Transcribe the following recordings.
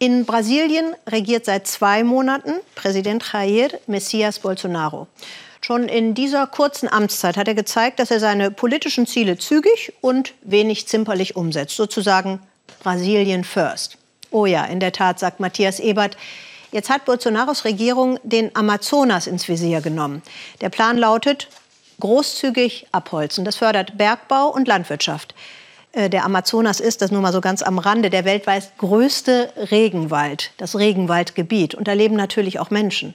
In Brasilien regiert seit zwei Monaten Präsident Jair Messias Bolsonaro. Schon in dieser kurzen Amtszeit hat er gezeigt, dass er seine politischen Ziele zügig und wenig zimperlich umsetzt. Sozusagen Brasilien first. Oh ja, in der Tat, sagt Matthias Ebert. Jetzt hat Bolsonaros Regierung den Amazonas ins Visier genommen. Der Plan lautet, großzügig abholzen. Das fördert Bergbau und Landwirtschaft. Äh, der Amazonas ist, das nur mal so ganz am Rande, der weltweit größte Regenwald, das Regenwaldgebiet. Und da leben natürlich auch Menschen.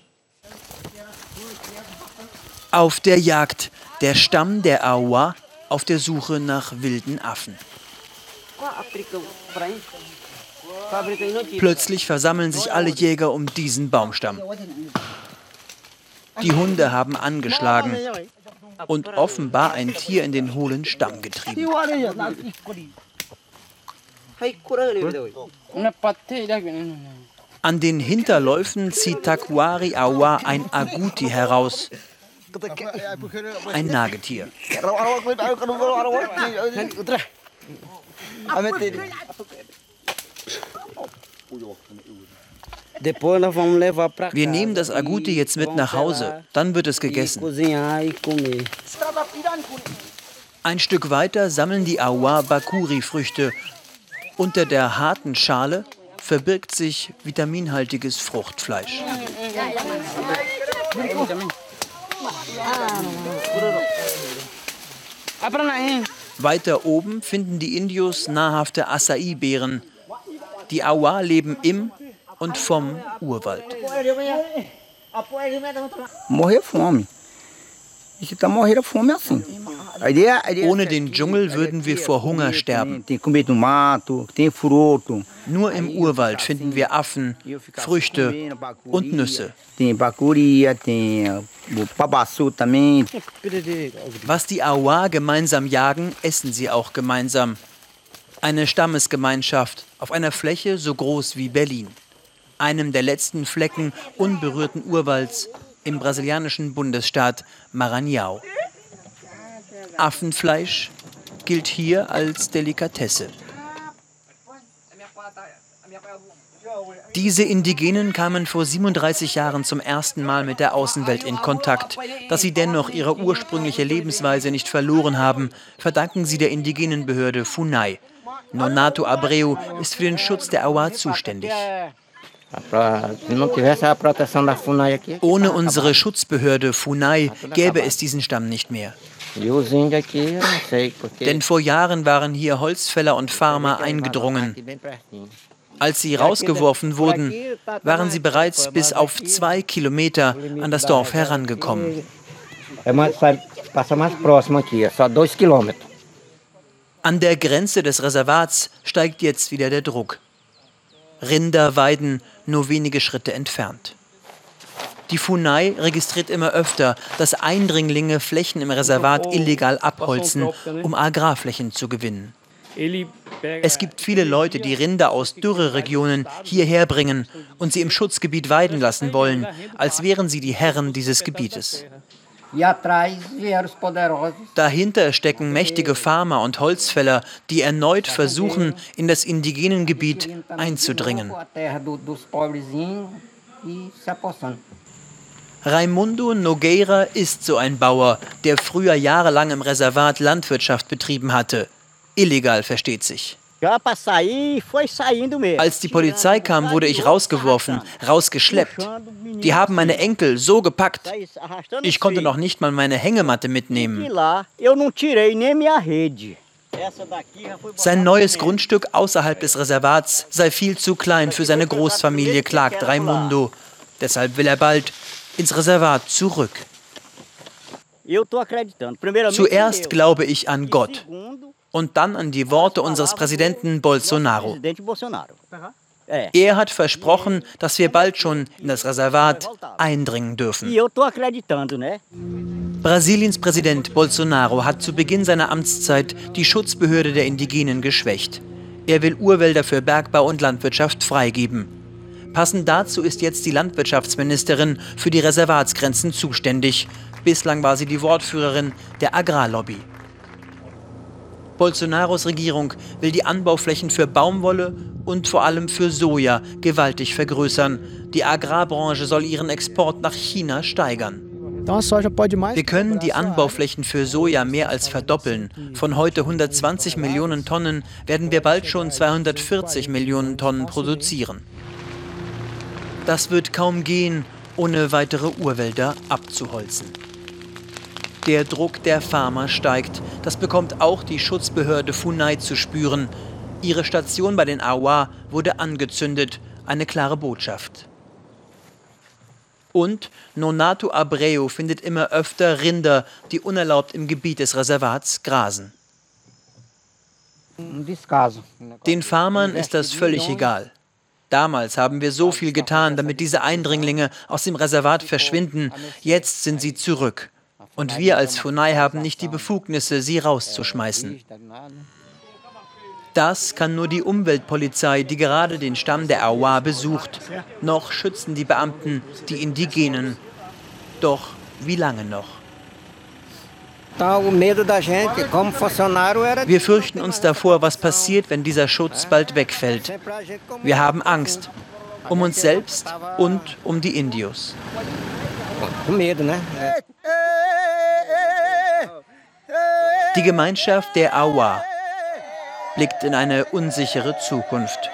Auf der Jagd, der Stamm der Aua auf der Suche nach wilden Affen. Plötzlich versammeln sich alle Jäger um diesen Baumstamm. Die Hunde haben angeschlagen und offenbar ein Tier in den hohlen Stamm getrieben. An den Hinterläufen zieht Takwari Awa ein Aguti heraus. Ein Nagetier. Wir nehmen das Agouti jetzt mit nach Hause, dann wird es gegessen. Ein Stück weiter sammeln die Awa Bakuri-Früchte. Unter der harten Schale verbirgt sich vitaminhaltiges Fruchtfleisch. Weiter oben finden die Indios nahrhafte Acai-Beeren. Die Awa leben im und vom Urwald. Ohne den Dschungel würden wir vor Hunger sterben. Nur im Urwald finden wir Affen, Früchte und Nüsse. Was die Awa gemeinsam jagen, essen sie auch gemeinsam. Eine Stammesgemeinschaft auf einer Fläche so groß wie Berlin. Einem der letzten Flecken unberührten Urwalds im brasilianischen Bundesstaat Maranhão. Affenfleisch gilt hier als Delikatesse. Diese Indigenen kamen vor 37 Jahren zum ersten Mal mit der Außenwelt in Kontakt. Dass sie dennoch ihre ursprüngliche Lebensweise nicht verloren haben, verdanken sie der indigenen Behörde FUNAI. Nonato Abreu ist für den Schutz der Awa zuständig. Ohne unsere Schutzbehörde FUNAI gäbe es diesen Stamm nicht mehr. Denn vor Jahren waren hier Holzfäller und Farmer eingedrungen. Als sie rausgeworfen wurden, waren sie bereits bis auf zwei Kilometer an das Dorf herangekommen. An der Grenze des Reservats steigt jetzt wieder der Druck. Rinder weiden nur wenige Schritte entfernt. Die FUNAI registriert immer öfter, dass Eindringlinge Flächen im Reservat illegal abholzen, um Agrarflächen zu gewinnen. Es gibt viele Leute, die Rinder aus Dürreregionen hierher bringen und sie im Schutzgebiet weiden lassen wollen, als wären sie die Herren dieses Gebietes. Dahinter stecken mächtige Farmer und Holzfäller, die erneut versuchen, in das indigenen Gebiet einzudringen. Raimundo Nogueira ist so ein Bauer, der früher jahrelang im Reservat Landwirtschaft betrieben hatte. Illegal versteht sich. Als die Polizei kam, wurde ich rausgeworfen, rausgeschleppt. Die haben meine Enkel so gepackt. Ich konnte noch nicht mal meine Hängematte mitnehmen. Sein neues Grundstück außerhalb des Reservats sei viel zu klein für seine Großfamilie, klagt Raimundo. Deshalb will er bald ins Reservat zurück. Zuerst glaube ich an Gott und dann an die Worte unseres Präsidenten Bolsonaro. Er hat versprochen, dass wir bald schon in das Reservat eindringen dürfen. Brasiliens Präsident Bolsonaro hat zu Beginn seiner Amtszeit die Schutzbehörde der Indigenen geschwächt. Er will Urwälder für Bergbau und Landwirtschaft freigeben. Passend dazu ist jetzt die Landwirtschaftsministerin für die Reservatsgrenzen zuständig. Bislang war sie die Wortführerin der Agrarlobby. Bolsonaros Regierung will die Anbauflächen für Baumwolle und vor allem für Soja gewaltig vergrößern. Die Agrarbranche soll ihren Export nach China steigern. Wir können die Anbauflächen für Soja mehr als verdoppeln. Von heute 120 Millionen Tonnen werden wir bald schon 240 Millionen Tonnen produzieren. Das wird kaum gehen, ohne weitere Urwälder abzuholzen. Der Druck der Farmer steigt. Das bekommt auch die Schutzbehörde Funai zu spüren. Ihre Station bei den Awa wurde angezündet. Eine klare Botschaft. Und Nonato Abreu findet immer öfter Rinder, die unerlaubt im Gebiet des Reservats grasen. Den Farmern ist das völlig egal. Damals haben wir so viel getan, damit diese Eindringlinge aus dem Reservat verschwinden. Jetzt sind sie zurück. Und wir als Funai haben nicht die Befugnisse, sie rauszuschmeißen. Das kann nur die Umweltpolizei, die gerade den Stamm der Awa besucht. Noch schützen die Beamten die Indigenen. Doch wie lange noch? Wir fürchten uns davor, was passiert, wenn dieser Schutz bald wegfällt. Wir haben Angst. Um uns selbst und um die Indios. Die Gemeinschaft der Awa blickt in eine unsichere Zukunft.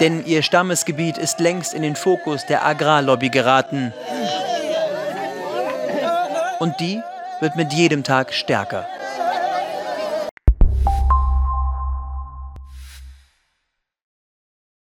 Denn ihr Stammesgebiet ist längst in den Fokus der Agrarlobby geraten. Und die wird mit jedem Tag stärker.